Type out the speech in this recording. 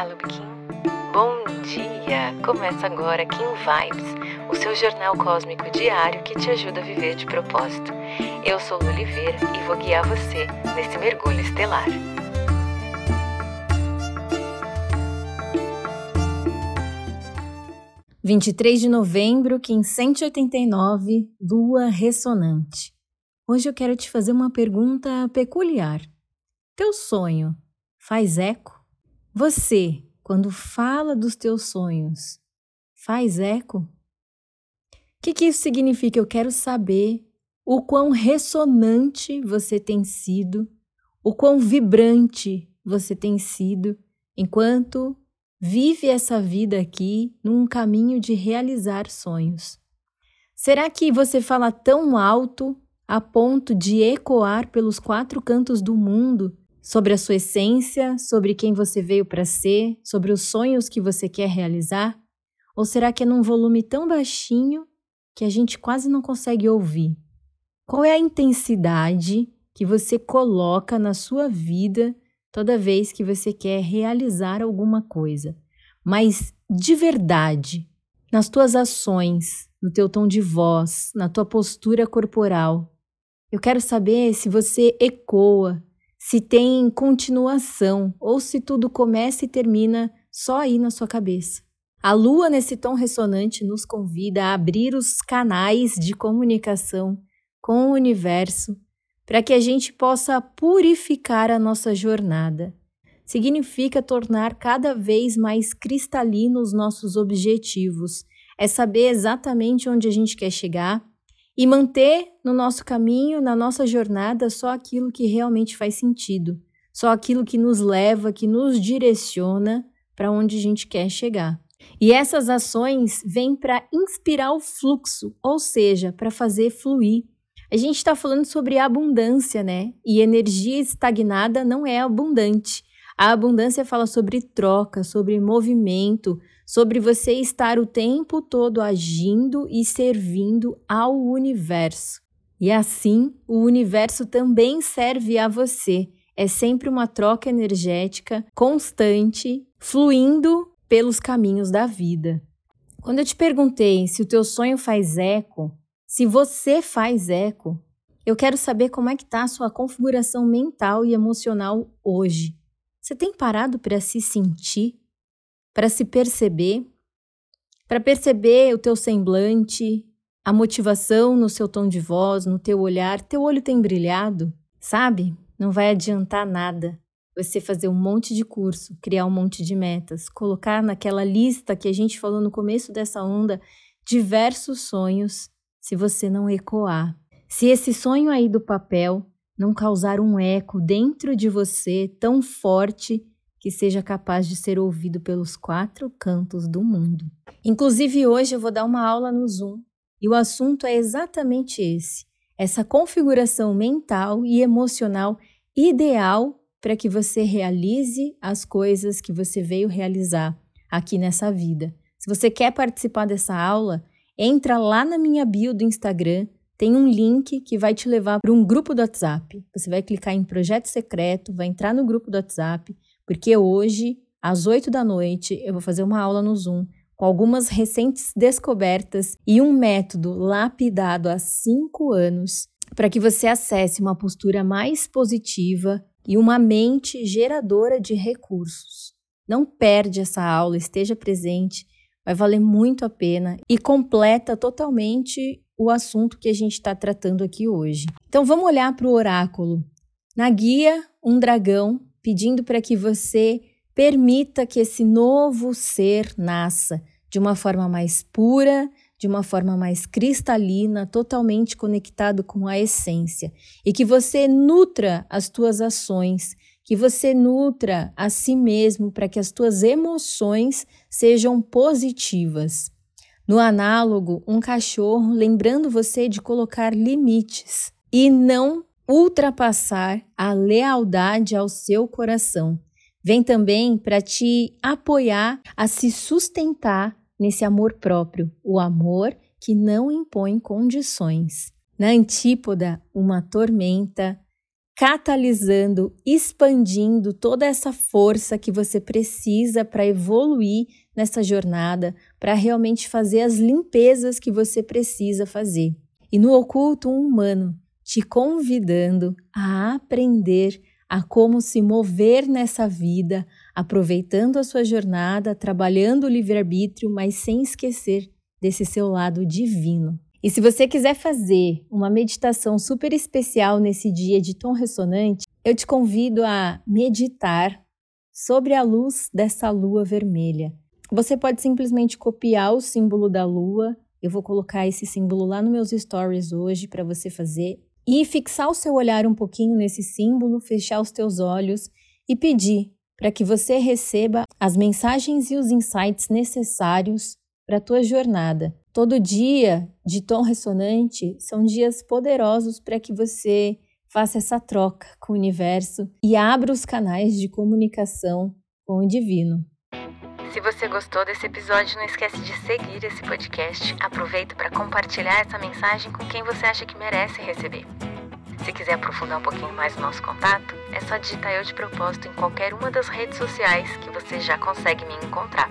Olá, Lubikin. Bom dia! Começa agora Kim Vibes, o seu jornal cósmico diário que te ajuda a viver de propósito. Eu sou Lu Oliveira e vou guiar você nesse mergulho estelar. Vinte e três de novembro, Kim 189, Lua ressonante. Hoje eu quero te fazer uma pergunta peculiar. Teu sonho faz eco? Você, quando fala dos teus sonhos, faz eco? O que, que isso significa? Eu quero saber o quão ressonante você tem sido, o quão vibrante você tem sido enquanto vive essa vida aqui num caminho de realizar sonhos. Será que você fala tão alto a ponto de ecoar pelos quatro cantos do mundo sobre a sua essência, sobre quem você veio para ser, sobre os sonhos que você quer realizar? Ou será que é num volume tão baixinho que a gente quase não consegue ouvir? Qual é a intensidade que você coloca na sua vida toda vez que você quer realizar alguma coisa? Mas de verdade, nas tuas ações, no teu tom de voz, na tua postura corporal. Eu quero saber se você ecoa se tem continuação ou se tudo começa e termina só aí na sua cabeça. A lua, nesse tom ressonante, nos convida a abrir os canais de comunicação com o universo para que a gente possa purificar a nossa jornada. Significa tornar cada vez mais cristalinos nossos objetivos, é saber exatamente onde a gente quer chegar e manter no nosso caminho, na nossa jornada, só aquilo que realmente faz sentido, só aquilo que nos leva, que nos direciona para onde a gente quer chegar. E essas ações vêm para inspirar o fluxo, ou seja, para fazer fluir. A gente está falando sobre abundância, né? E energia estagnada não é abundante. A abundância fala sobre troca, sobre movimento, sobre você estar o tempo todo agindo e servindo ao universo. E assim, o universo também serve a você. É sempre uma troca energética constante, fluindo pelos caminhos da vida. Quando eu te perguntei se o teu sonho faz eco, se você faz eco, eu quero saber como é que está a sua configuração mental e emocional hoje. Você tem parado para se sentir para se perceber, para perceber o teu semblante, a motivação no seu tom de voz, no teu olhar. Teu olho tem brilhado, sabe? Não vai adiantar nada você fazer um monte de curso, criar um monte de metas, colocar naquela lista que a gente falou no começo dessa onda diversos sonhos, se você não ecoar. Se esse sonho aí do papel não causar um eco dentro de você tão forte que seja capaz de ser ouvido pelos quatro cantos do mundo. Inclusive, hoje eu vou dar uma aula no Zoom e o assunto é exatamente esse: essa configuração mental e emocional ideal para que você realize as coisas que você veio realizar aqui nessa vida. Se você quer participar dessa aula, entra lá na minha bio do Instagram, tem um link que vai te levar para um grupo do WhatsApp. Você vai clicar em projeto secreto, vai entrar no grupo do WhatsApp, porque hoje, às 8 da noite, eu vou fazer uma aula no Zoom com algumas recentes descobertas e um método lapidado há cinco anos para que você acesse uma postura mais positiva e uma mente geradora de recursos. Não perde essa aula, esteja presente, vai valer muito a pena e completa totalmente o assunto que a gente está tratando aqui hoje. Então vamos olhar para o oráculo. Na guia, um dragão pedindo para que você permita que esse novo ser nasça de uma forma mais pura, de uma forma mais cristalina, totalmente conectado com a essência, e que você nutra as tuas ações, que você nutra a si mesmo para que as tuas emoções sejam positivas. No análogo, um cachorro lembrando você de colocar limites e não ultrapassar a lealdade ao seu coração. Vem também para te apoiar a se sustentar nesse amor próprio, o amor que não impõe condições. Na antípoda, uma tormenta catalisando, expandindo toda essa força que você precisa para evoluir nessa jornada, para realmente fazer as limpezas que você precisa fazer. E no oculto, um humano te convidando a aprender a como se mover nessa vida, aproveitando a sua jornada, trabalhando o livre-arbítrio, mas sem esquecer desse seu lado divino. E se você quiser fazer uma meditação super especial nesse dia de tom ressonante, eu te convido a meditar sobre a luz dessa lua vermelha. Você pode simplesmente copiar o símbolo da lua. Eu vou colocar esse símbolo lá nos meus stories hoje para você fazer e fixar o seu olhar um pouquinho nesse símbolo, fechar os teus olhos e pedir para que você receba as mensagens e os insights necessários para a tua jornada. Todo dia de tom ressonante são dias poderosos para que você faça essa troca com o universo e abra os canais de comunicação com o divino. Se você gostou desse episódio, não esquece de seguir esse podcast. Aproveita para compartilhar essa mensagem com quem você acha que merece receber. Se quiser aprofundar um pouquinho mais o nosso contato, é só digitar eu de propósito em qualquer uma das redes sociais que você já consegue me encontrar.